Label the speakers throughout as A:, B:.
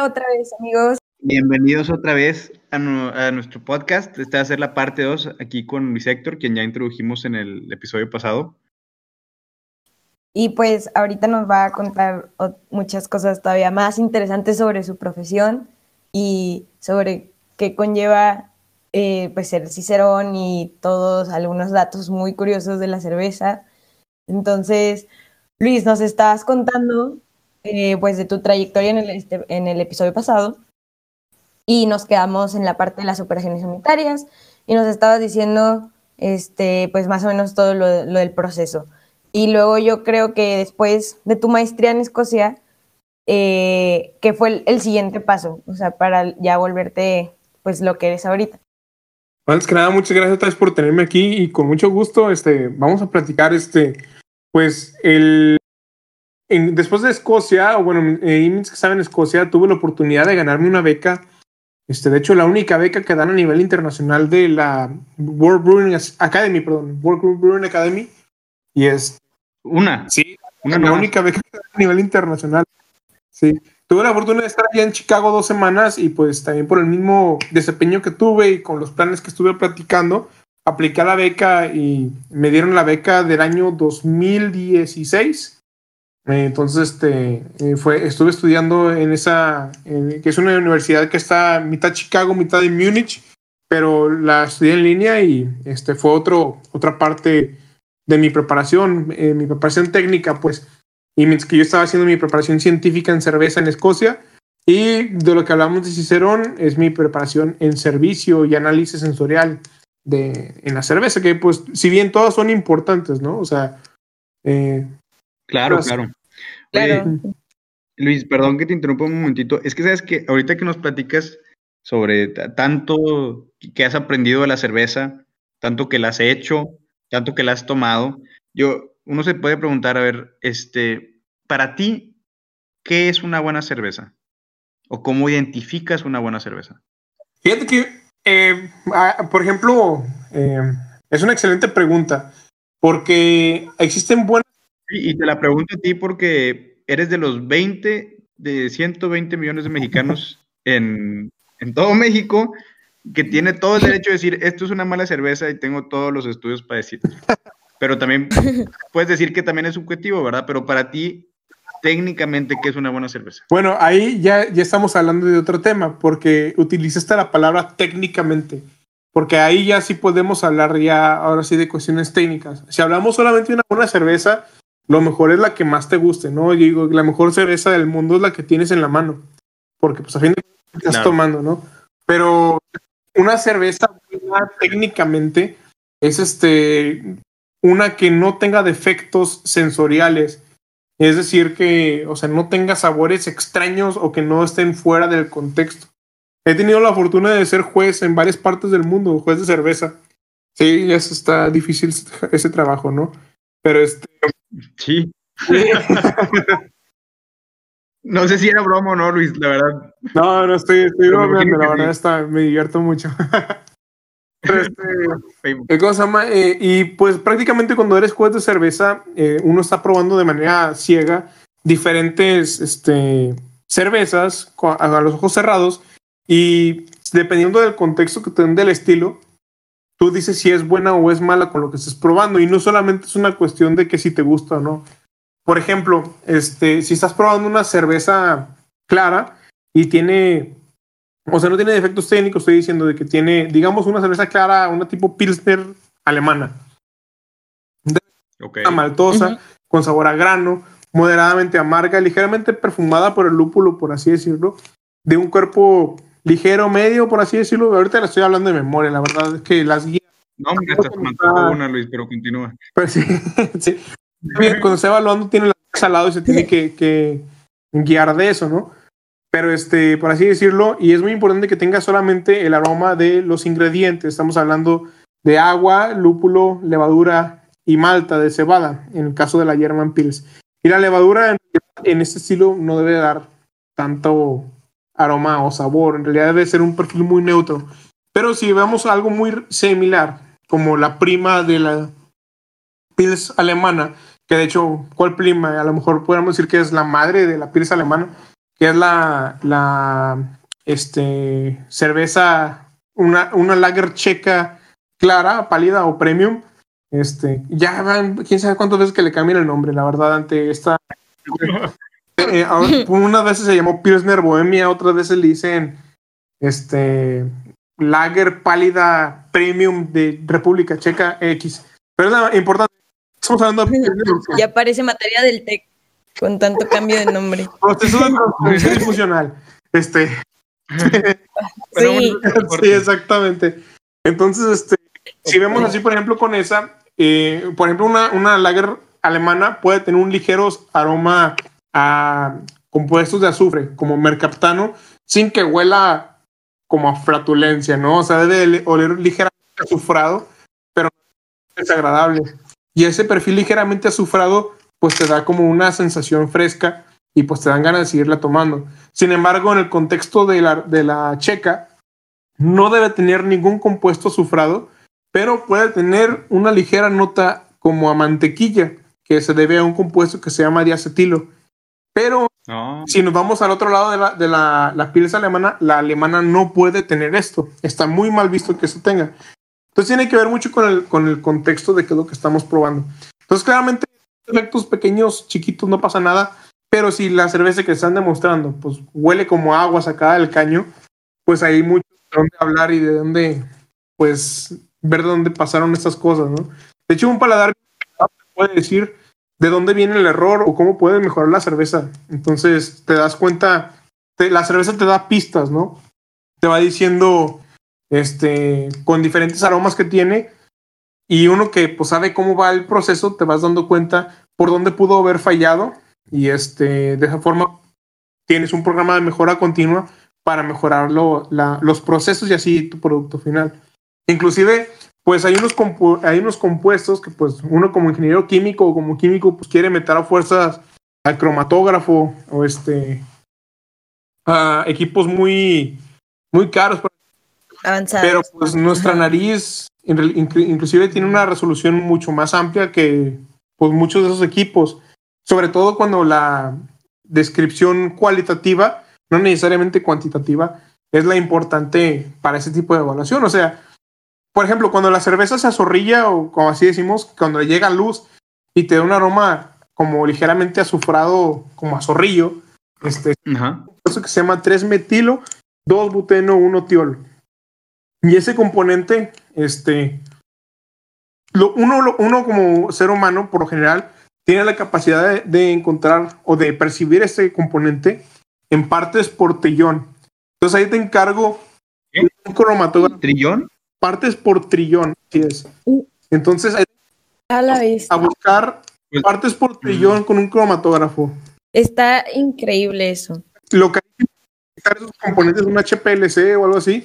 A: Hola otra vez, amigos.
B: Bienvenidos otra vez a, nuestro podcast. Esta va a ser la parte 2 aquí con Luis Héctor, quien ya introdujimos en el episodio pasado.
A: Y pues ahorita nos va a contar muchas cosas todavía más interesantes sobre su profesión y sobre qué conlleva eh, pues ser cicerón y todos algunos datos muy curiosos de la cerveza. Entonces, Luis, nos estabas contando eh, pues de tu trayectoria en el, este, en el episodio pasado y nos quedamos en la parte de las operaciones unitarias y nos estabas diciendo este, pues más o menos todo lo, del proceso. Y luego yo creo que después de tu maestría en Escocia, eh, que fue el, siguiente paso, o sea, para ya volverte pues lo que eres ahorita.
C: Antes que nada, muchas gracias otra vez por tenerme aquí y con mucho gusto este, vamos a platicar este, pues el, después de Escocia, o bueno, eh, que estaba en Escocia, tuve la oportunidad de ganarme una beca este, de hecho, la única beca que dan a nivel internacional de la World Brewing Academy, perdón, World Brewing Academy, y es...
B: Una.
C: Sí, una la única beca que dan a nivel internacional. Sí. Tuve la fortuna de estar allá en Chicago dos semanas y pues también por el mismo desempeño que tuve y con los planes que estuve practicando, apliqué la beca y me dieron la beca del año 2016 eh, entonces, este, eh, fue, estuve estudiando en esa, que es una universidad que está mitad Chicago, mitad de Múnich, pero la estudié en línea y este, fue otro, otra parte de mi preparación, eh, mi preparación técnica, pues, y mientras que yo estaba haciendo mi preparación científica en cerveza en Escocia, y de lo que hablamos de Cicerón es mi preparación en servicio y análisis sensorial de, en la cerveza, que pues, si bien todas son importantes, ¿no? O sea,
B: Claro, claro. Luis, perdón que te interrumpa un momentito. Es que sabes que ahorita que nos platicas sobre tanto que has aprendido de la cerveza, tanto que la has hecho, tanto que la has tomado, yo, uno se puede preguntar, a ver, este, para ti, ¿qué es una buena cerveza? ¿O cómo identificas una buena cerveza?
C: Fíjate que, eh, por ejemplo, eh, es una excelente pregunta, porque existen buenas
B: y te la pregunto a ti porque eres de los 20, de 120 millones de mexicanos en, todo México que tiene todo el derecho de decir, esto es una mala cerveza y tengo todos los estudios para decir. Pero también puedes decir que también es subjetivo, ¿verdad? Pero para ti, técnicamente, ¿qué es una buena cerveza?
C: Bueno, ahí ya, ya estamos hablando de otro tema, porque utilizaste la palabra técnicamente, porque ahí ya sí podemos hablar ya, ahora sí, de cuestiones técnicas. Si hablamos solamente de una buena cerveza, lo mejor es la que más te guste, ¿no? Yo digo, la mejor cerveza del mundo es la que tienes en la mano, porque pues a fin de cuentas estás tomando, ¿no? Pero una cerveza buena técnicamente es este una que no tenga defectos sensoriales, es decir, que, o sea, no tenga sabores extraños o que no estén fuera del contexto. He tenido la fortuna de ser juez en varias partes del mundo, juez de cerveza. Sí, eso está difícil ese trabajo, ¿no? Pero este.
B: Sí. no sé si era broma o no, Luis, la verdad.
C: No, no estoy, estoy bromeando, la verdad está, me divierto mucho. este, cosa más, eh, y pues prácticamente cuando eres juez de cerveza, eh, uno está probando de manera ciega diferentes este, cervezas a los ojos cerrados y dependiendo del contexto que te den del estilo, tú dices si es buena o es mala con lo que estés probando. Y no solamente es una cuestión de que si te gusta o no. Por ejemplo, este, si estás probando una cerveza clara y tiene, o sea, no tiene defectos técnicos, estoy diciendo de que tiene, digamos, una cerveza clara, una tipo Pilsner alemana. Una maltosa, con sabor a grano, moderadamente amarga, ligeramente perfumada por el lúpulo, por así decirlo, de un cuerpo ligero, medio, por así decirlo. Ahorita le estoy hablando de memoria, la verdad es que las guías.
B: No, me estás contando una, Luis, pero continúa.
C: Pues sí, sí. Cuando está evaluando, tiene la al lado y se tiene que, que, guiar de eso, ¿no? Pero, este, por así decirlo, y es muy importante que tenga solamente el aroma de los ingredientes. Estamos hablando de agua, lúpulo, levadura y malta de cebada, en el caso de la German Pils. Y la levadura en, en este estilo no debe dar tanto aroma o sabor. En realidad debe ser un perfil muy neutro. Pero si vemos algo muy similar, como la prima de la Pils alemana, que de hecho, ¿cuál prima? A lo mejor podríamos decir que es la madre de la Pils alemana, que es la, la este, cerveza, una, una lager checa clara, pálida o premium. Este, ya van, quién sabe cuántas veces que le cambian el nombre, la verdad, ante esta. Eh, eh, unas veces se llamó Pilsner Bohemia, otras veces le dicen este Lager pálida premium de República Checa X. Pero es importante. Estamos hablando de...
A: Ya parece materia del TEC con tanto cambio de nombre.
C: Proceso de transformación funcional. Este. sí. sí, exactamente. Entonces, este, si vemos así, por ejemplo, con esa, eh, por ejemplo, una, una lager alemana puede tener un ligero aroma a compuestos de azufre, como mercaptano, sin que huela como a flatulencia, ¿no? O sea, debe oler ligeramente azufrado, pero es agradable. Y ese perfil ligeramente azufrado, pues te da como una sensación fresca y pues te dan ganas de seguirla tomando. Sin embargo, en el contexto de la, de la checa, no debe tener ningún compuesto azufrado, pero puede tener una ligera nota como a mantequilla, que se debe a un compuesto que se llama diacetilo. Pero ah. si nos vamos al otro lado de la, de la, la alemana, la alemana no puede tener esto. Está muy mal visto que eso tenga. Entonces tiene que ver mucho con el, con el contexto de qué es lo que estamos probando. Entonces claramente efectos pequeños, chiquitos, no pasa nada. Pero si la cerveza que están demostrando, pues huele como agua sacada del caño, pues hay mucho de dónde hablar y de dónde, pues, ver de dónde pasaron estas cosas, ¿no? De hecho, un paladar puede decir de dónde viene el error o cómo puede mejorar la cerveza. Entonces te das cuenta, la cerveza te da pistas, ¿no? Te va diciendo, este, con diferentes aromas que tiene y uno que pues sabe cómo va el proceso, te vas dando cuenta por dónde pudo haber fallado y este, de esa forma tienes un programa de mejora continua para mejorar los procesos y así tu producto final. Inclusive pues hay unos, hay unos compuestos que pues uno como ingeniero químico o como químico pues quiere meter a fuerzas al cromatógrafo o este a equipos muy muy caros
A: Avanzados.
C: pero pues nuestra nariz inclusive tiene una resolución mucho más amplia que pues muchos de esos equipos sobre todo cuando la descripción cualitativa no necesariamente cuantitativa es la importante para ese tipo de evaluación o sea por ejemplo, cuando la cerveza se azorrilla, o como así decimos, cuando le llega luz y te da un aroma como ligeramente azufrado, como a zorrillo, este, eso que se llama 3-metilo, 2-buteno, 1-tiol. Y ese componente, este, lo, uno, uno como ser humano, por lo general, tiene la capacidad de, encontrar o de percibir ese componente en partes por trillón. Entonces ahí te encargo
B: un cromatógrafo. ¿Trillón?
C: Partes por trillón, así es. Entonces,
A: a, la vez.
C: a buscar pues, partes por trillón con un cromatógrafo.
A: Está increíble eso.
C: Lo que hay que esos componentes de un HPLC o algo así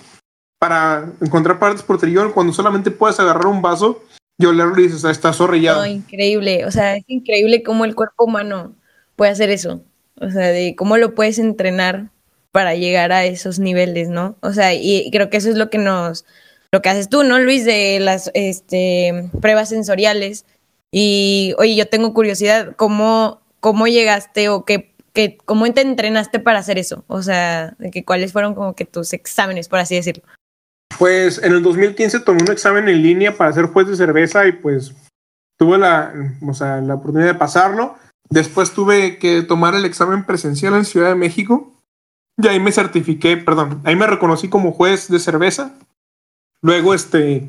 C: para encontrar partes por trillón cuando solamente puedes agarrar un vaso y olerlo y dices, ah, está zorrillado.
A: No, increíble. O sea, es increíble cómo el cuerpo humano puede hacer eso. O sea, de cómo lo puedes entrenar para llegar a esos niveles, ¿no? O sea, y creo que eso es lo que nos, lo que haces tú, ¿no, Luis? De las este, pruebas sensoriales. Y, oye, yo tengo curiosidad, ¿cómo, cómo llegaste o qué, qué, cómo te entrenaste para hacer eso? O sea, que, ¿cuáles fueron como que tus exámenes, por así decirlo?
C: Pues en el 2015 tomé un examen en línea para ser juez de cerveza y pues tuve la, o sea, la oportunidad de pasarlo. Después tuve que tomar el examen presencial en Ciudad de México y ahí me certifiqué, perdón, ahí me reconocí como juez de cerveza Luego, este,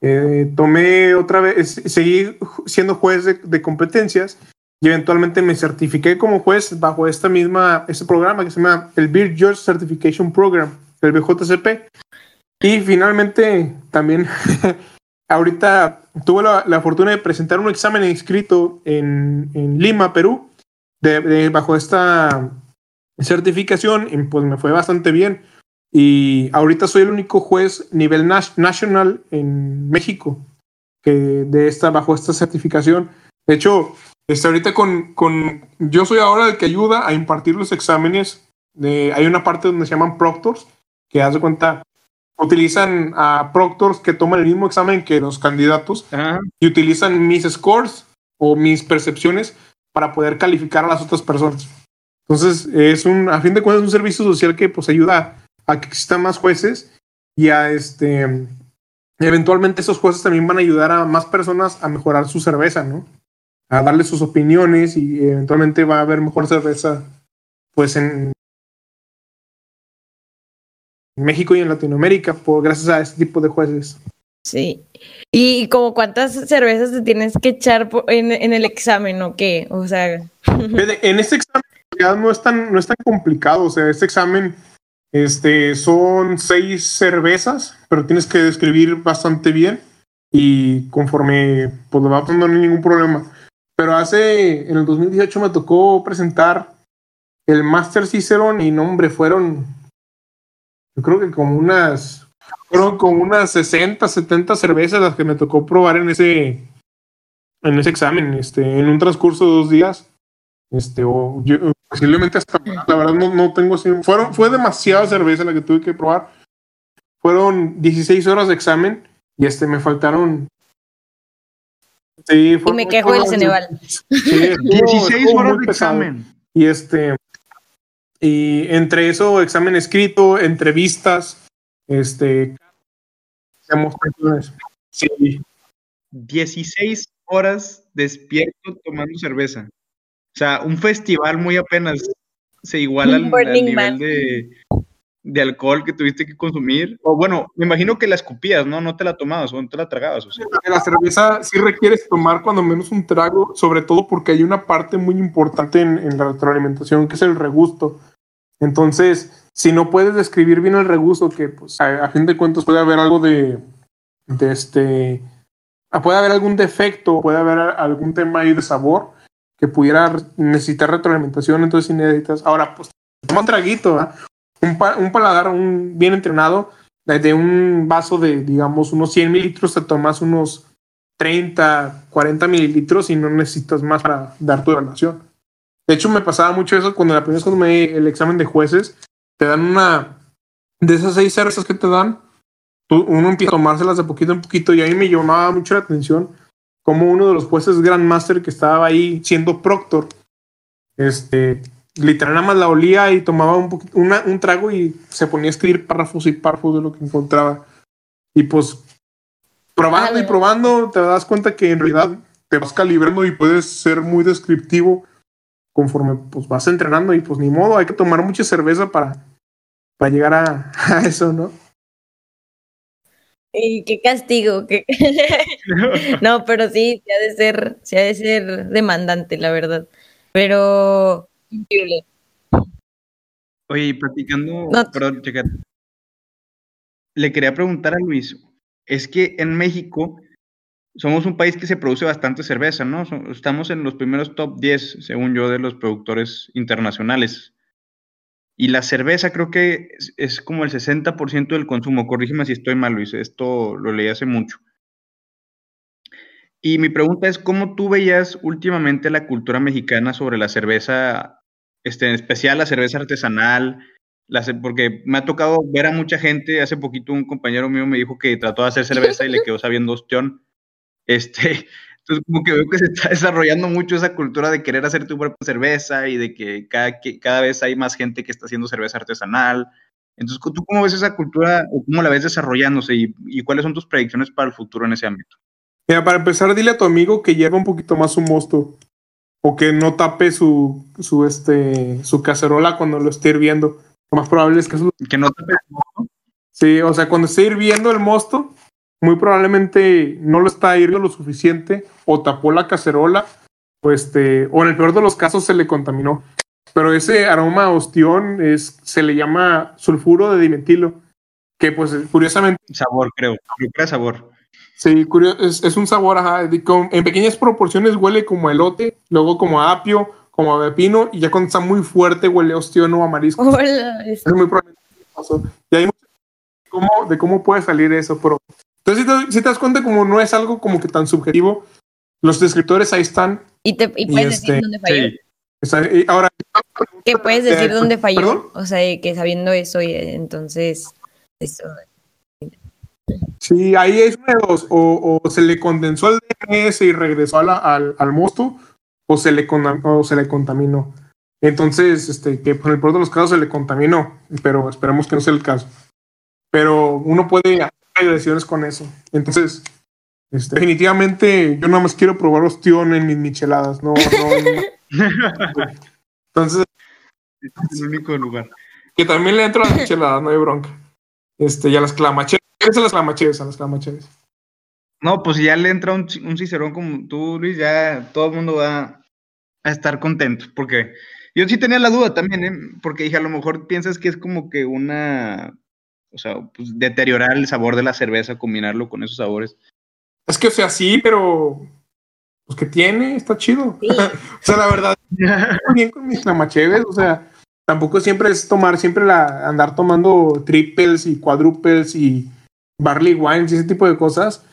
C: eh, tomé otra vez, seguí siendo juez de, competencias y eventualmente me certifiqué como juez bajo esta misma, este programa que se llama el Beer Judge Certification Program, el BJCP. Y finalmente también, ahorita tuve la, fortuna de presentar un examen inscrito en, Lima, Perú, de, bajo esta certificación y pues me fue bastante bien. Y ahorita soy el único juez nivel nacional en México que de esta, bajo esta certificación. De hecho, este, ahorita con, con, yo soy ahora el que ayuda a impartir los exámenes. De, hay una parte donde se llaman proctors, que haz de cuenta, utilizan a proctors que toman el mismo examen que los candidatos y utilizan mis scores o mis percepciones para poder calificar a las otras personas. Entonces, es un, a fin de cuentas, un servicio social que pues ayuda a que existan más jueces y a este, eventualmente esos jueces también van a ayudar a más personas a mejorar su cerveza, ¿no? A darle sus opiniones y eventualmente va a haber mejor cerveza, pues en México y en Latinoamérica, por gracias a este tipo de jueces.
A: Sí. ¿Y como cuántas cervezas te tienes que echar en, en el examen o qué? O sea.
C: en este examen no es tan, no es tan complicado. O sea, este examen este, son seis cervezas, pero tienes que describir bastante bien y conforme pues lo va pasando no hay ningún problema. Pero hace, en el 2018 me tocó presentar el Master Cicerone y no, hombre, fueron, yo creo que como unas, fueron como unas 60, 70 cervezas las que me tocó probar en ese, en ese examen, este, en un transcurso de dos días. Este, o yo, posiblemente hasta, la verdad no, no tengo así, fueron, fue demasiada cerveza la que tuve que probar. Fueron 16 horas de examen y este, me faltaron
A: Sí, y me quejo del Ceneval.
B: Sí, 16 horas de examen.
C: Y este, y entre eso, examen escrito, entrevistas, este,
B: sí. 16 horas despierto tomando cerveza. O sea, un festival muy apenas se iguala al, nivel de, de, alcohol que tuviste que consumir. O bueno, me imagino que la escupías, ¿no? No te la tomabas o no te la tragabas. O sea.
C: La cerveza sí requieres tomar cuando menos un trago, sobre todo porque hay una parte muy importante en, en la retroalimentación que es el regusto. Entonces, si no puedes describir bien el regusto, que pues a, fin de cuentas puede haber algo de, de este, puede haber algún defecto, puede haber algún tema ahí de sabor, que pudiera necesitar retroalimentación, entonces si necesitas, ahora pues toma un traguito, un, un, paladar un bien entrenado, de un vaso de digamos unos 100 mililitros te tomas unos 30, 40 mililitros y no necesitas más para dar tu evaluación. De hecho me pasaba mucho eso cuando la primera vez cuando me el examen de jueces, te dan una de esas seis cervezas que te dan, uno empieza a tomárselas de poquito en poquito y a mí me llamaba mucho la atención como uno de los jueces Grandmaster que estaba ahí siendo proctor, este, literal nada más la olía y tomaba un, un trago y se ponía a escribir párrafos y párrafos de lo que encontraba. Y pues probando y probando te das cuenta que en realidad te vas calibrando y puedes ser muy descriptivo conforme pues vas entrenando y pues ni modo, hay que tomar mucha cerveza para, para llegar a, a eso, ¿no?
A: Y qué castigo. Qué... no, pero sí, se ha de ser, se ha de ser demandante, la verdad. Pero increíble.
B: Oye, platicando, perdón, Le quería preguntar a Luis, es que en México somos un país que se produce bastante cerveza, ¿no? Estamos en los primeros top 10, según yo, de los productores internacionales. Y la cerveza creo que es, como el 60% del consumo. Corrígeme si estoy mal, Luis. Esto lo leí hace mucho. Y mi pregunta es, ¿cómo tú veías últimamente la cultura mexicana sobre la cerveza, este, en especial la cerveza artesanal? porque me ha tocado ver a mucha gente, hace poquito un compañero mío me dijo que trató de hacer cerveza y le quedó sabiendo ostión. Este, entonces, como que veo que se está desarrollando mucho esa cultura de querer hacer tu propia cerveza y de que cada, que cada vez hay más gente que está haciendo cerveza artesanal. Entonces, ¿tú cómo ves esa cultura o cómo la ves desarrollándose y, cuáles son tus predicciones para el futuro en ese ámbito?
C: Mira, para empezar, dile a tu amigo que lleve un poquito más su mosto o que no tape su, su, este, su cacerola cuando lo esté hirviendo. Lo más probable es que eso...
B: Que no tape el mosto.
C: Sí, o sea, cuando esté hirviendo el mosto, muy probablemente no lo está hirviendo lo suficiente o tapó la cacerola o este o en el peor de los casos se le contaminó. Pero ese aroma ostión es se le llama sulfuro de dimetilo que pues curiosamente
B: sabor creo, creo sabor.
C: Sí, es, es un sabor ajá, en pequeñas proporciones huele como elote, luego como a apio, como a pepino y ya cuando está muy fuerte huele a ostión o a marisco. Es muy probablemente y hay mucho de cómo, de cómo puede salir eso, pero entonces, si te, das cuenta, como no es algo como que tan subjetivo, los descriptores ahí están.
A: Y, te, y puedes decir este, dónde falló.
C: Sí. ahora,
A: ¿Qué puedes decir dónde falló? O sea, que sabiendo eso, y entonces. Eso.
C: Sí, ahí es una de dos. O, o, se le condensó el DNS y regresó al, al, mosto, o se, le, o se le contaminó. Entonces, este, que por el peor de los casos se le contaminó, pero esperemos que no sea el caso. Pero uno puede agresiones con eso. Entonces, este, definitivamente yo nada más quiero probar ostión en mis micheladas, no, Entonces,
B: es el único lugar.
C: Que también le entro a las micheladas, no hay bronca. Este, y a las clamacheras, a las clamacheras, a las clamacheras.
B: No, pues si ya le entra un, un cicerón como tú, Luis, ya todo el mundo va a estar contento, porque yo sí tenía la duda también, ¿eh? porque dije, a lo mejor piensas que es como que una, o sea, pues deteriorar el sabor de la cerveza, combinarlo con esos sabores.
C: Es que, o sea, sí, pero pues que tiene, está chido. o sea, la verdad, bien con mis clamacheves, o sea, tampoco siempre es tomar, siempre la, andar tomando triples y cuádruples y barley wines y ese tipo de cosas.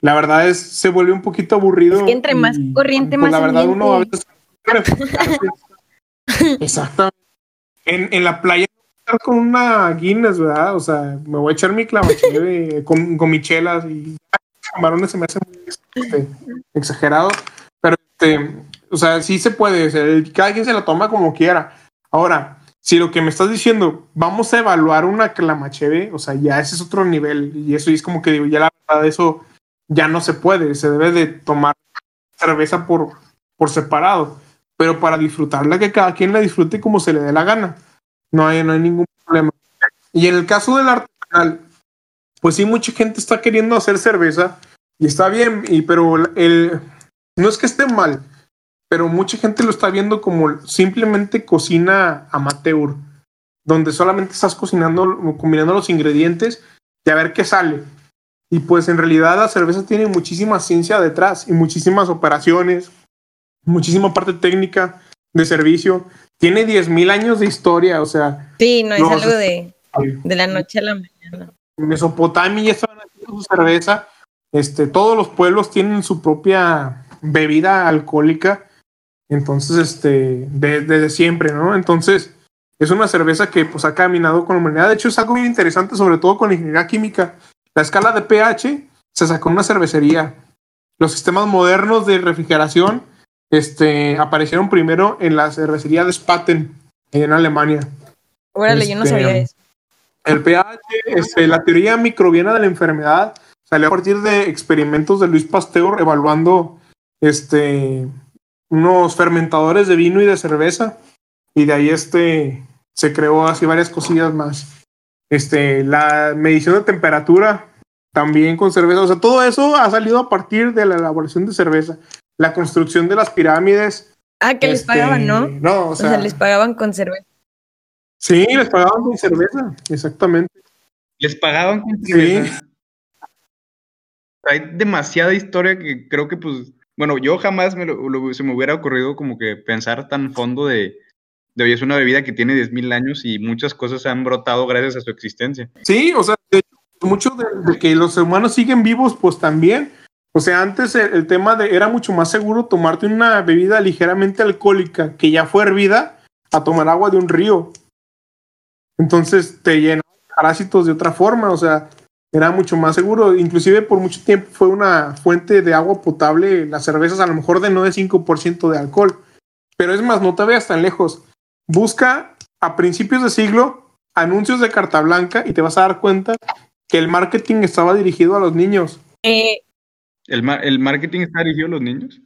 C: La verdad es, se vuelve un poquito aburrido. Es
A: que entre más corriente, pues, más.
C: La verdad, uno a veces. Exactamente. En, en la playa con una Guinness, ¿verdad? O sea, me voy a echar mi clamacheve con, con michelas y camarones se me hace muy este, exagerado, pero este, o sea, sí se puede, cada quien se lo toma como quiera. Ahora, si lo que me estás diciendo, vamos a evaluar una clamacheve, o sea, ya ese es otro nivel, y eso es como que digo, ya la verdad, eso ya no se puede, se debe de tomar cerveza por, por separado, pero para disfrutarla, que cada quien la disfrute como se le dé la gana, no hay, no hay ningún problema. Y en el caso del artesanal, pues sí, mucha gente está queriendo hacer cerveza y está bien, y, pero el, no es que esté mal, pero mucha gente lo está viendo como simplemente cocina amateur, donde solamente estás cocinando, combinando los ingredientes y a ver qué sale. Y pues en realidad la cerveza tiene muchísima ciencia detrás y muchísimas operaciones, muchísima parte técnica de servicio. Tiene 10.000 años de historia, o sea.
A: Sí, no es algo de, de la noche a la mañana.
C: Mesopotamia ya estaban haciendo su cerveza. Este, todos los pueblos tienen su propia bebida alcohólica. Entonces, este, desde siempre, ¿no? Entonces, es una cerveza que pues ha caminado con la humanidad. De hecho, es algo muy interesante, sobre todo con la ingeniería química. La escala de pH se sacó en una cervecería. Los sistemas modernos de refrigeración este, aparecieron primero en la cervecería de Spaten, en Alemania.
A: Órale, yo no sabía este, eso.
C: El pH, este, la teoría microbiana de la enfermedad salió a partir de experimentos de Luis Pasteur evaluando este, unos fermentadores de vino y de cerveza. Y de ahí este, se creó así varias cosillas más. Este, la medición de temperatura también con cerveza. O sea, todo eso ha salido a partir de la elaboración de cerveza. La construcción de las pirámides.
A: Ah, que les pagaban, ¿no?
C: No, o sea,
A: les pagaban con cerveza.
C: Sí, les pagaban con cerveza, exactamente.
B: Les pagaban con cerveza. Hay demasiada historia que creo que, pues, bueno, yo jamás me lo, se me hubiera ocurrido como que pensar tan fondo de, de hoy es una bebida que tiene 10.000 años y muchas cosas han brotado gracias a su existencia.
C: Sí, o sea, mucho de, que los humanos siguen vivos, pues también. O sea, antes el, tema de era mucho más seguro tomarte una bebida ligeramente alcohólica que ya fue hervida a tomar agua de un río. Entonces te llena parásitos de otra forma, o sea, era mucho más seguro. Inclusive por mucho tiempo fue una fuente de agua potable, las cervezas a lo mejor de no de 5% de alcohol. Pero es más, no te veas tan lejos. Busca a principios de siglo anuncios de carta blanca y te vas a dar cuenta que el marketing estaba dirigido a los niños.
A: Eh,
B: ¿El, ¿El marketing está dirigido a los niños?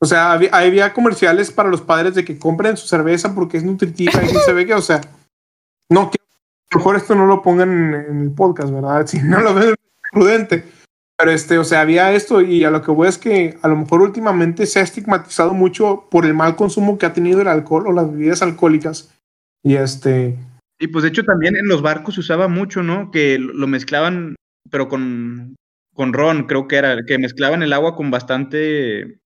C: O sea, había, había comerciales para los padres de que compren su cerveza porque es nutritiva y se ve que, o sea, no, que mejor esto no lo pongan en, el podcast, ¿verdad? Si no lo ven prudente. Pero este, o sea, había esto y a lo que voy es que a lo mejor últimamente se ha estigmatizado mucho por el mal consumo que ha tenido el alcohol o las bebidas alcohólicas. Y este.
B: Y pues de hecho también en los barcos se usaba mucho, ¿no? Que lo mezclaban, pero con, con ron, creo que era, que mezclaban el agua con bastante,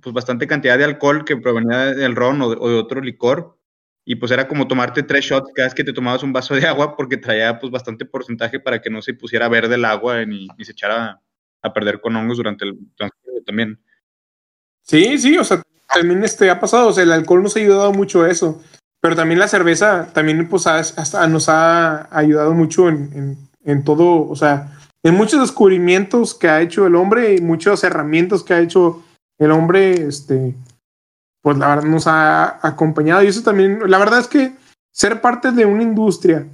B: pues bastante cantidad de alcohol que provenía del ron o de otro licor y pues era como tomarte tres shots cada vez que te tomabas un vaso de agua porque traía pues bastante porcentaje para que no se pusiera verde el agua ni, se echara a perder con hongos durante el transporte también.
C: Sí, sí, o sea, también este ha pasado, o sea, el alcohol nos ha ayudado mucho a eso, pero también la cerveza también pues hasta nos ha ayudado mucho en, en, en todo, o sea, en muchos descubrimientos que ha hecho el hombre y muchas herramientas que ha hecho el hombre, este, pues la verdad nos ha acompañado y eso también, la verdad es que ser parte de una industria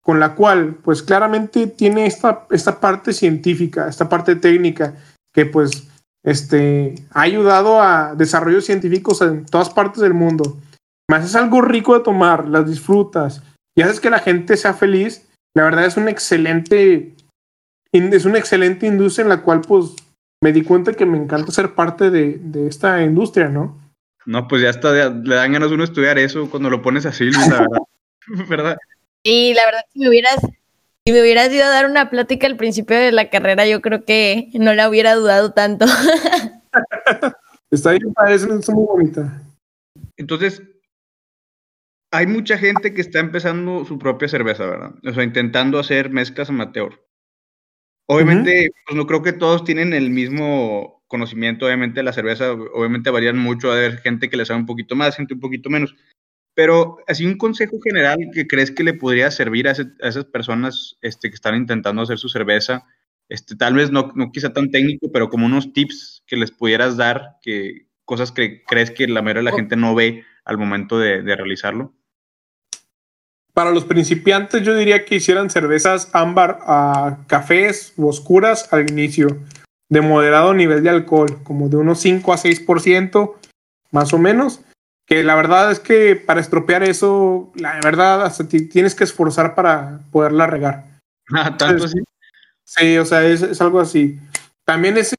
C: con la cual pues claramente tiene esta, esta parte científica, esta parte técnica que pues este, ha ayudado a desarrollos científicos en todas partes del mundo. Más es algo rico de tomar, las disfrutas y haces que la gente sea feliz. La verdad es un excelente, es una excelente industria en la cual pues me di cuenta que me encanta ser parte de, de esta industria, ¿no?
B: No, pues ya está, le dan ganas a uno estudiar eso cuando lo pones así, la verdad. ¿verdad?
A: Y la verdad, si me hubieras, si me hubieras ido a dar una plática al principio de la carrera, yo creo que no la hubiera dudado tanto.
C: está bien, parece muy bonita.
B: Entonces, hay mucha gente que está empezando su propia cerveza, ¿verdad? O sea, intentando hacer mezclas amateur. Obviamente, pues no creo que todos tienen el mismo conocimiento, obviamente la cerveza, obviamente varían mucho, a haber gente que le sabe un poquito más, gente un poquito menos, pero así un consejo general que crees que le podría servir a, esas personas este, que están intentando hacer su cerveza, este, tal vez no, no quizá tan técnico, pero como unos tips que les pudieras dar, que cosas que crees que la mayoría de la gente no ve al momento de, de realizarlo.
C: Para los principiantes yo diría que hicieran cervezas ámbar a cafés o oscuras al inicio de moderado nivel de alcohol, como de unos 5 a 6%, más o menos. Que la verdad es que para estropear eso, la verdad, hasta tienes que esforzar para poderla regar.
B: Ah, tanto así.
C: Sí, o sea, es, algo así. También es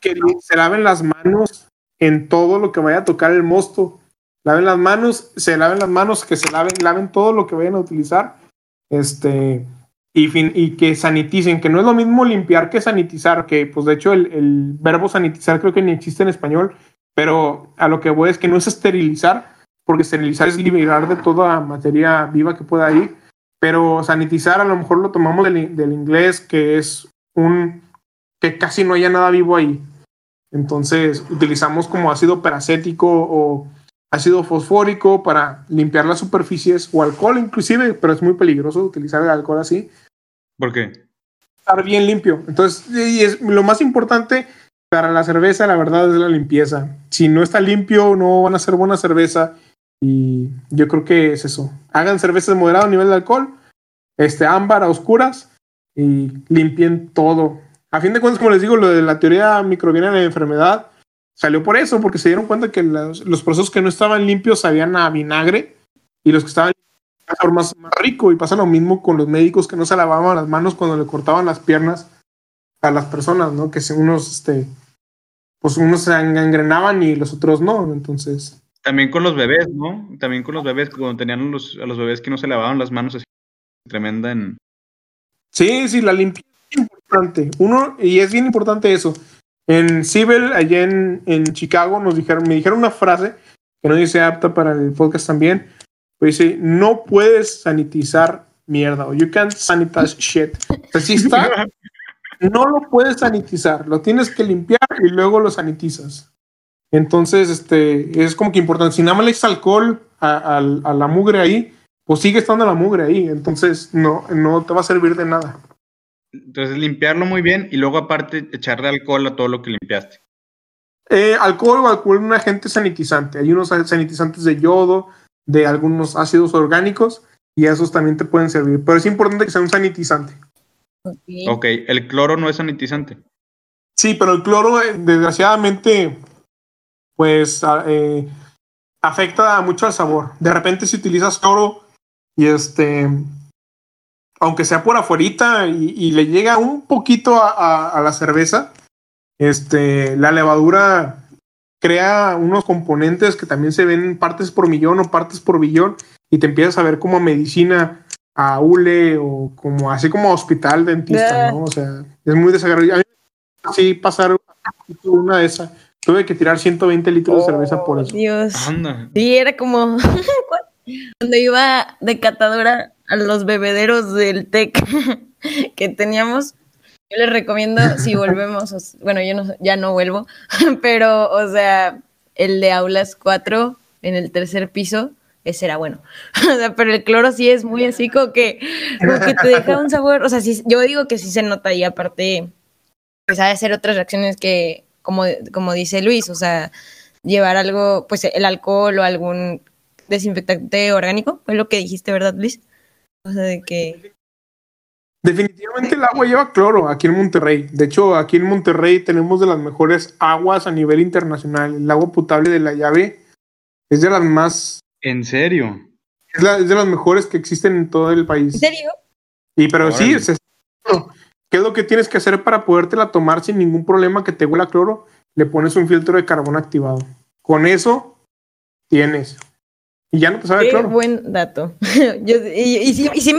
C: que se laven las manos en todo lo que vaya a tocar el mosto. Laven las manos, se laven las manos, que se laven, laven todo lo que vayan a utilizar. Este, y, que saniticen, que no es lo mismo limpiar que sanitizar, que pues de hecho el, verbo sanitizar creo que ni existe en español, pero a lo que voy es que no es esterilizar, porque esterilizar es liberar de toda materia viva que pueda ir, pero sanitizar a lo mejor lo tomamos del, del inglés, que es un que casi no haya nada vivo ahí. Entonces utilizamos como ácido peracético o ácido fosfórico para limpiar las superficies o alcohol inclusive, pero es muy peligroso utilizar el alcohol así.
B: ¿Por qué?
C: Estar bien limpio. Entonces, y es lo más importante para la cerveza, la verdad, es la limpieza. Si no está limpio, no van a ser buena cerveza. Y yo creo que es eso. Hagan cervezas de moderado nivel de alcohol, este ámbar a oscuras y limpien todo. A fin de cuentas, como les digo, lo de la teoría microbiana de la enfermedad salió por eso, porque se dieron cuenta que los, los procesos que no estaban limpios sabían a vinagre y los que estaban más, más rico y pasa lo mismo con los médicos que no se lavaban las manos cuando le cortaban las piernas a las personas, ¿no? Que unos, este, pues unos se engrenaban y los otros no, entonces.
B: También con los bebés, ¿no? También con los bebés, cuando tenían los, a los bebés que no se lavaban las manos así, tremenda en...
C: Sí, sí, la limpieza es importante. Uno, y es bien importante eso. En Cibel, allá en, en Chicago, nos dijeron, me dijeron una frase que no dice apta para el podcast también, pues dice, no puedes sanitizar mierda, o you can't sanitize shit. Sea, está, no lo puedes sanitizar, lo tienes que limpiar y luego lo sanitizas. Entonces, este, es como que importante. Si nada más le echas alcohol a, a, la mugre ahí, pues sigue estando la mugre ahí. Entonces, no, no te va a servir de nada.
B: Entonces, limpiarlo muy bien y luego, aparte, echarle alcohol a todo lo que limpiaste.
C: Eh, alcohol o alcohol es un agente sanitizante. Hay unos sanitizantes de yodo, de algunos ácidos orgánicos y esos también te pueden servir. Pero es importante que sea un sanitizante.
B: Ok, el cloro no es sanitizante.
C: Sí, pero el cloro, eh, desgraciadamente, pues eh, afecta mucho al sabor. De repente, si utilizas cloro y este, aunque sea por afuerita y, le llega un poquito a, a, la cerveza, este, la levadura crea unos componentes que también se ven partes por millón o partes por billón y te empiezas a ver como medicina a hule o como así como hospital dentista, ¿no? O sea, es muy desagradable. Sí, pasar una de esas. Tuve que tirar 120 litros de cerveza por eso.
A: Dios. Sí, era como cuando iba de catadora a los bebederos del TEC que teníamos yo les recomiendo, si volvemos, bueno, yo no, ya no vuelvo, pero, o sea, el de aulas 4 en el tercer piso, ese era bueno. O sea, pero el cloro sí es muy así como que, como que te deja un sabor, o sea, sí, yo digo que sí se nota y aparte, pues hay hacer otras reacciones que, como, como dice Luis, o sea, llevar algo, pues el alcohol o algún desinfectante orgánico, fue lo que dijiste, ¿verdad, Luis? O sea, de que...
C: Definitivamente el agua lleva cloro aquí en Monterrey. De hecho, aquí en Monterrey tenemos de las mejores aguas a nivel internacional. El agua potable de la llave es de las más...
B: ¿En serio?
C: Es, de las mejores que existen en todo el país.
A: ¿En serio?
C: Y pero sí, es, ¿qué es lo que tienes que hacer para podértela tomar sin ningún problema que te huela cloro? Le pones un filtro de carbón activado. Con eso tienes. Y ya no te sabe
A: Qué buen dato. y, sí,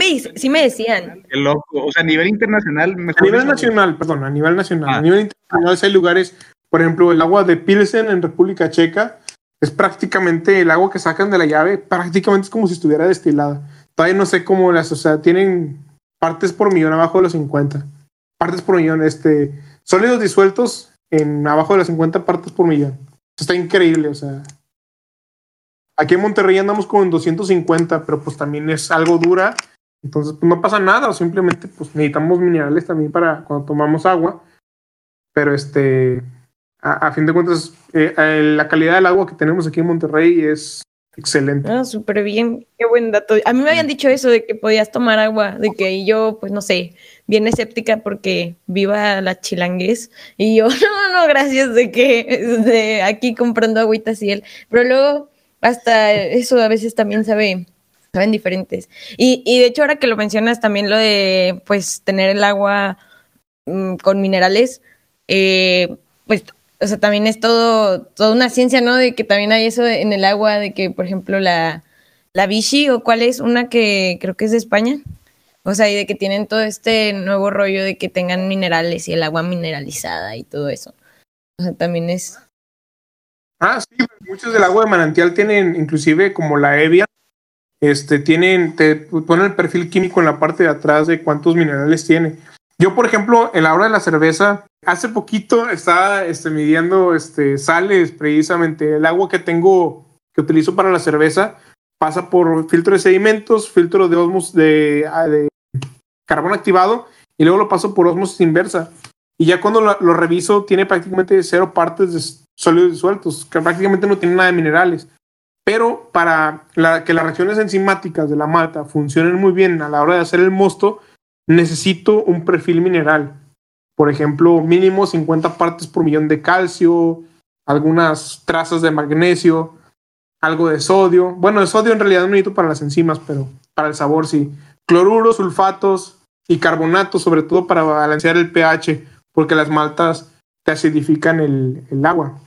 A: me, decían.
B: Qué loco. O sea, a nivel internacional,
C: mejor. A nivel nacional, perdón, a nivel nacional. A ah. nivel internacional hay lugares, por ejemplo, el agua de Pilsen en República Checa es prácticamente el agua que sacan de la llave, prácticamente es como si estuviera destilada. Todavía no sé cómo las, o sea, tienen partes por millón abajo de los 50. Partes por millón, este, sólidos disueltos en abajo de las 50 partes por millón. Está increíble, o sea, Aquí en Monterrey andamos como en 250, pero pues también es algo dura. Entonces, pues no pasa nada, o simplemente pues necesitamos minerales también para cuando tomamos agua. Pero este, a, fin de cuentas, eh, eh, la calidad del agua que tenemos aquí en Monterrey es excelente.
A: Ah, súper bien, qué buen dato. A mí me habían dicho eso de que podías tomar agua, de que yo, pues no sé, bien escéptica porque viva la chilanguez. Y yo, no, no, gracias de que de aquí comprando agüitas y él. Pero luego hasta eso a veces también sabe, saben diferentes. Y, y de hecho, ahora que lo mencionas, también lo de pues tener el agua mm, con minerales, eh, pues, o sea, también es todo, toda una ciencia, ¿no? De que también hay eso en el agua, de que, por ejemplo, la, la Vichy, o cuál es, una que creo que es de España. O sea, y de que tienen todo este nuevo rollo de que tengan minerales y el agua mineralizada y todo eso. O sea, también es,
C: Ah, sí, muchos del agua de manantial tienen, inclusive como la Evian, este, tienen, te ponen el perfil químico en la parte de atrás de cuántos minerales tiene. Yo, por ejemplo, en la hora de la cerveza, hace poquito estaba este, midiendo este, sales, precisamente. El agua que tengo, que utilizo para la cerveza, pasa por filtro de sedimentos, filtro de osmos de, ah, de carbón activado, y luego lo paso por osmosis inversa. Y ya cuando lo, lo reviso, tiene prácticamente cero partes de sólidos disueltos, que prácticamente no tienen nada de minerales. Pero para que las reacciones enzimáticas de la malta funcionen muy bien a la hora de hacer el mosto, necesito un perfil mineral. Por ejemplo, mínimo 50 partes por millón de calcio, algunas trazas de magnesio, algo de sodio. Bueno, de sodio en realidad no necesito para las enzimas, pero para el sabor sí. Cloruro, sulfatos y carbonatos, sobre todo para balancear el pH, porque las maltas te acidifican el, el agua.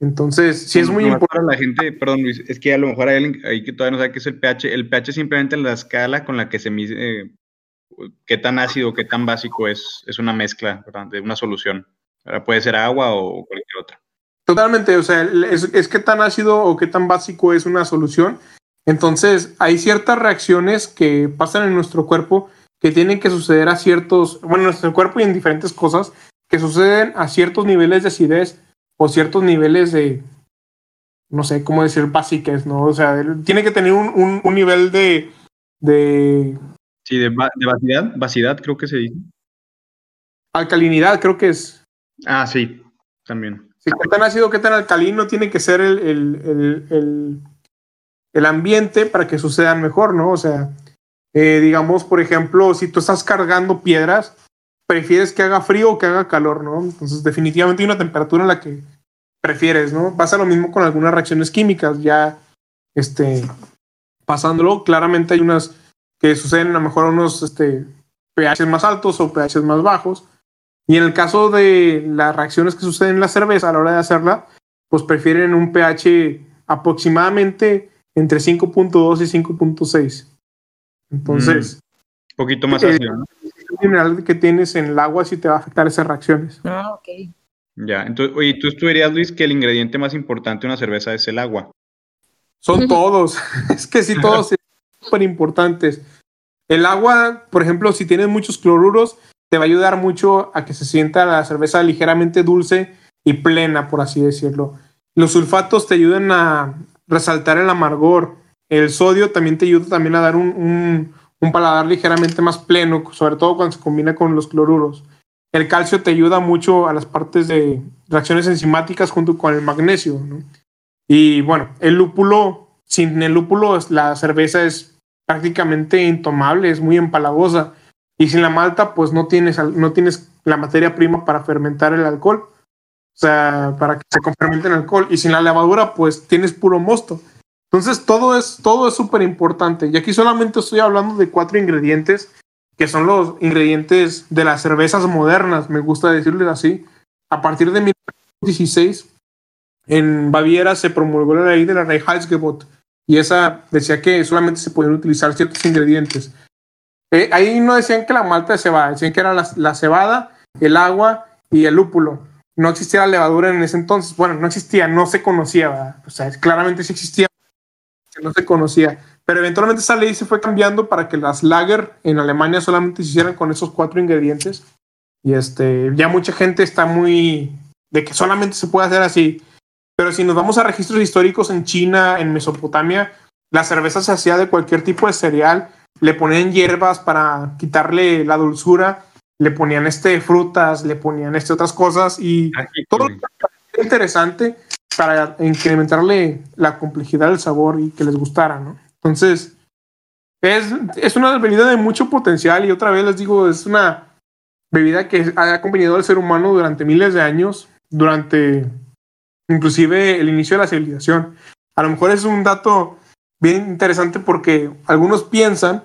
C: Entonces, sí es muy importante.
B: La gente, perdón Luis, es que a lo mejor hay alguien ahí que todavía no sabe qué es el pH. El pH simplemente la escala con la que se mide eh, qué tan ácido, qué tan básico es, es una mezcla de una solución. puede ser agua o cualquier otra.
C: Totalmente, o sea, es, es qué tan ácido o qué tan básico es una solución. Entonces, hay ciertas reacciones que pasan en nuestro cuerpo que tienen que suceder a ciertos, bueno, en nuestro cuerpo y en diferentes cosas, que suceden a ciertos niveles de acidez o ciertos niveles de, no sé cómo decir, básicas, ¿no? O sea, tiene que tener un, un, nivel de, de...
B: Sí, de, de vacidad, creo que se dice.
C: Alcalinidad, creo que es.
B: Ah, sí, también.
C: Si qué tan ácido, qué tan alcalino tiene que ser el, el, el, el, ambiente para que sucedan mejor, ¿no? O sea, eh, digamos, por ejemplo, si tú estás cargando piedras, prefieres que haga frío o que haga calor, ¿no? Entonces, definitivamente hay una temperatura en la que prefieres, ¿no? Pasa lo mismo con algunas reacciones químicas, ya, este, pasándolo, claramente hay unas que suceden a lo mejor a unos este, pH más altos o pH más bajos. Y en el caso de las reacciones que suceden en la cerveza a la hora de hacerla, pues prefieren un pH aproximadamente entre 5.2 y 5.6. Entonces. Un
B: mm, poquito más ácido, ¿no?
C: Mineral que tienes en el agua si te va a afectar esas reacciones.
A: Ah, ok.
B: Ya, entonces, oye, tú, tú dirías, Luis, que el ingrediente más importante de una cerveza es el agua.
C: Son todos, es que sí, todos son súper importantes. El agua, por ejemplo, si tienes muchos cloruros, te va a ayudar mucho a que se sienta la cerveza ligeramente dulce y plena, por así decirlo. Los sulfatos te ayudan a resaltar el amargor. El sodio también te ayuda también a dar un, un paladar ligeramente más pleno, sobre todo cuando se combina con los cloruros. El calcio te ayuda mucho a las partes de reacciones enzimáticas junto con el magnesio. Y bueno, el lúpulo, sin el lúpulo, la cerveza es prácticamente intomable, es muy empalagosa. Y sin la malta, pues no tienes, no tienes la materia prima para fermentar el alcohol. O sea, para que se fermente el alcohol. Y sin la levadura, pues tienes puro mosto. Entonces, todo es todo es súper importante. Y aquí solamente estoy hablando de cuatro ingredientes, que son los ingredientes de las cervezas modernas, me gusta decirles así. A partir de 1916, en Baviera se promulgó la ley de la Reinheitsgebot, y esa decía que solamente se podían utilizar ciertos ingredientes. Eh, ahí no decían que la malta de cebada, decían que era la, cebada, el agua y el lúpulo. No existía la levadura en ese entonces. Bueno, no existía, no se conocía. O sea, claramente sí existía, no se conocía. Pero eventualmente esa ley se fue cambiando para que las lager en Alemania solamente se hicieran con esos cuatro ingredientes. Y este, ya mucha gente está muy de que solamente se puede hacer así. Pero si nos vamos a registros históricos en China, en Mesopotamia, la cerveza se hacía de cualquier tipo de cereal, le ponían hierbas para quitarle la dulzura, le ponían este frutas, le ponían este otras cosas y todo interesante para incrementarle la complejidad del sabor y que les gustara, ¿no? Entonces, es, es una bebida de mucho potencial y otra vez les digo, es una bebida que ha acompañado al ser humano durante miles de años, durante inclusive el inicio de la civilización. A lo mejor es un dato bien interesante porque algunos piensan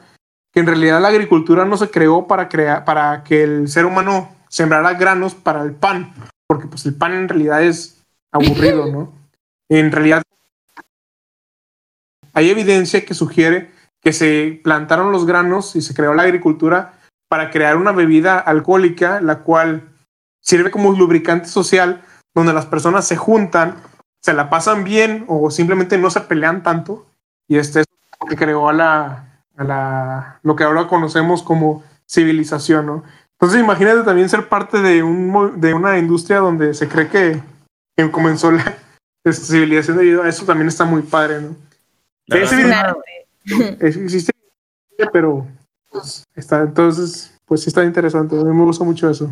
C: que en realidad la agricultura no se creó para, crear, para que el ser humano sembrara granos para el pan, porque pues el pan en realidad es aburrido, ¿no? En realidad hay evidencia que sugiere que se plantaron los granos y se creó la agricultura para crear una bebida alcohólica, la cual sirve como lubricante social donde las personas se juntan, se la pasan bien o simplemente no se pelean tanto. Y este es lo que creó a la, a la, lo que ahora conocemos como civilización, ¿no? Entonces imagínate también ser parte de, un, de una industria donde se cree que, comenzó la civilización debido a eso también está muy padre, ¿no? existe, pero pues, está, entonces, pues sí está interesante. A mí me gusta mucho eso.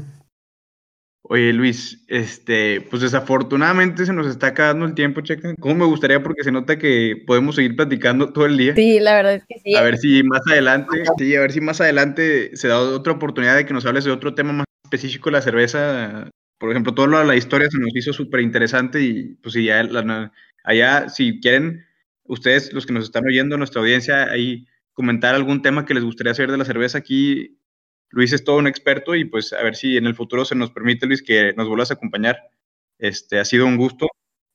B: Oye, Luis, este, pues desafortunadamente se nos está acabando el tiempo, checa. ¿Cómo me gustaría? Porque se nota que podemos seguir platicando todo el día.
A: Sí, la verdad es que sí.
B: A ver si más adelante, sí, a ver si más adelante se da otra oportunidad de que nos hables de otro tema más específico de la cerveza. Por ejemplo, toda la historia se nos hizo súper interesante y pues si ya allá, si quieren, ustedes, los que nos están oyendo, nuestra audiencia, ahí comentar algún tema que les gustaría saber de la cerveza aquí, Luis es todo un experto y pues a ver si en el futuro se nos permite, Luis, que nos vuelvas a acompañar. Este, ha sido un gusto,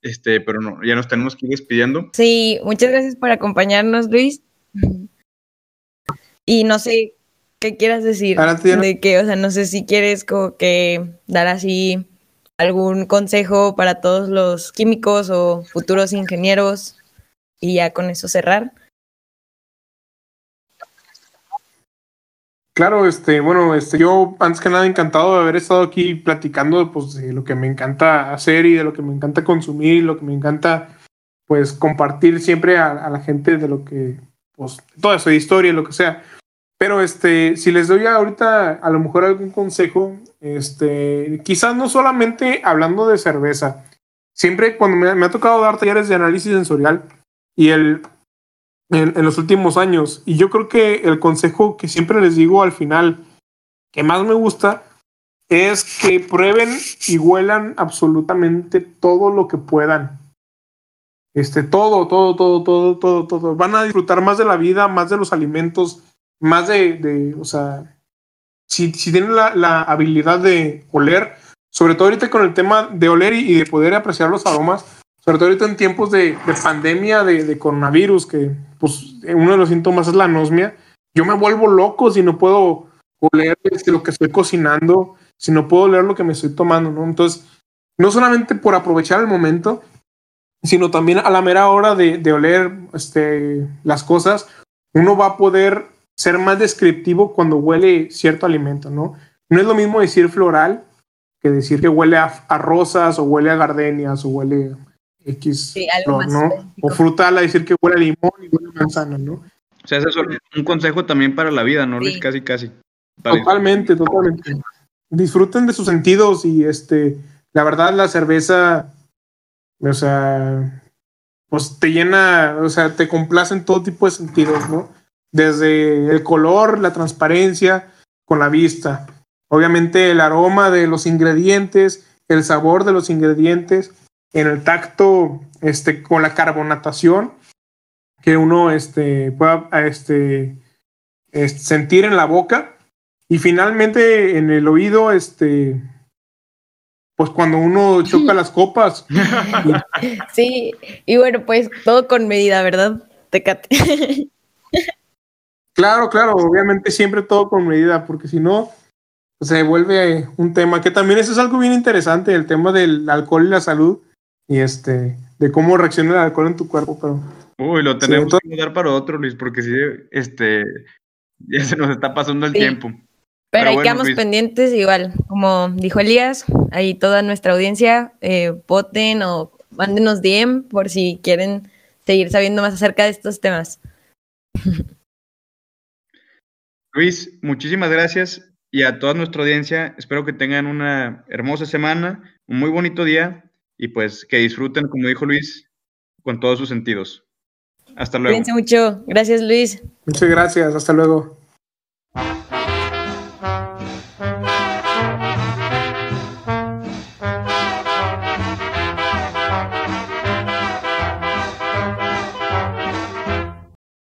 B: este, pero no, ya nos tenemos que ir despidiendo.
A: Sí, muchas gracias por acompañarnos, Luis. Y no sé qué quieras decir de que, o sea, no sé si quieres como que dar así algún consejo para todos los químicos o futuros ingenieros y ya con eso cerrar.
C: Claro, este, bueno, este, yo antes que nada encantado de haber estado aquí platicando pues, de lo que me encanta hacer y de lo que me encanta consumir, lo que me encanta pues compartir siempre a, la gente de lo que, pues, toda esa historia, lo que sea. Pero este, si les doy ahorita a lo mejor algún consejo, este, quizás no solamente hablando de cerveza, siempre cuando me, ha tocado dar talleres de análisis sensorial y el en, los últimos años. Y yo creo que el consejo que siempre les digo al final, que más me gusta, es que prueben y huelan absolutamente todo lo que puedan. Este, todo, todo, todo, todo, todo, todo. Van a disfrutar más de la vida, más de los alimentos, más de, de o sea, si, si tienen la, la, habilidad de oler, sobre todo ahorita con el tema de oler y de poder apreciar los aromas, sobre todo ahorita en tiempos de, pandemia, de, coronavirus, que pues uno de los síntomas es la anosmia, yo me vuelvo loco si no puedo oler este, lo que estoy cocinando, si no puedo oler lo que me estoy tomando, ¿no? Entonces, no solamente por aprovechar el momento, sino también a la mera hora de, de oler este, las cosas, uno va a poder ser más descriptivo cuando huele cierto alimento, ¿no? No es lo mismo decir floral que decir que huele a, a rosas o huele a gardenias o huele X ¿no? O frutal a decir que huele a limón y huele a manzana, ¿no?
B: O sea, es un consejo también para la vida, ¿no, Luis? Casi, casi.
C: Totalmente, totalmente. Disfruten de sus sentidos y este, la verdad, la cerveza, o sea, pues te llena, o sea, te complace en todo tipo de sentidos, ¿no? Desde el color, la transparencia, con la vista. Obviamente el aroma de los ingredientes, el sabor de los ingredientes, en el tacto, este, con la carbonatación, que uno este, pueda este, sentir en la boca. Y finalmente en el oído, este, pues cuando uno choca las copas.
A: Sí, y bueno, pues todo con medida, ¿verdad? Tecate.
C: Claro, claro, obviamente siempre todo con medida, porque si no, se vuelve un tema que también eso es algo bien interesante, el tema del alcohol y la salud, y este, de cómo reacciona el alcohol en tu cuerpo, pero...
B: Uy, lo tenemos que dar para otro, Luis, porque si este, ya se nos está pasando el tiempo.
A: Pero, ahí quedamos pendientes igual, como dijo Elías, ahí toda nuestra audiencia, eh, voten o mándenos DM por si quieren seguir sabiendo más acerca de estos temas.
B: Luis, muchísimas gracias y a toda nuestra audiencia, espero que tengan una hermosa semana, un muy bonito día y pues que disfruten, como dijo Luis, con todos sus sentidos. Hasta luego.
A: Cuídense mucho. Gracias, Luis.
C: Muchas gracias. Hasta luego.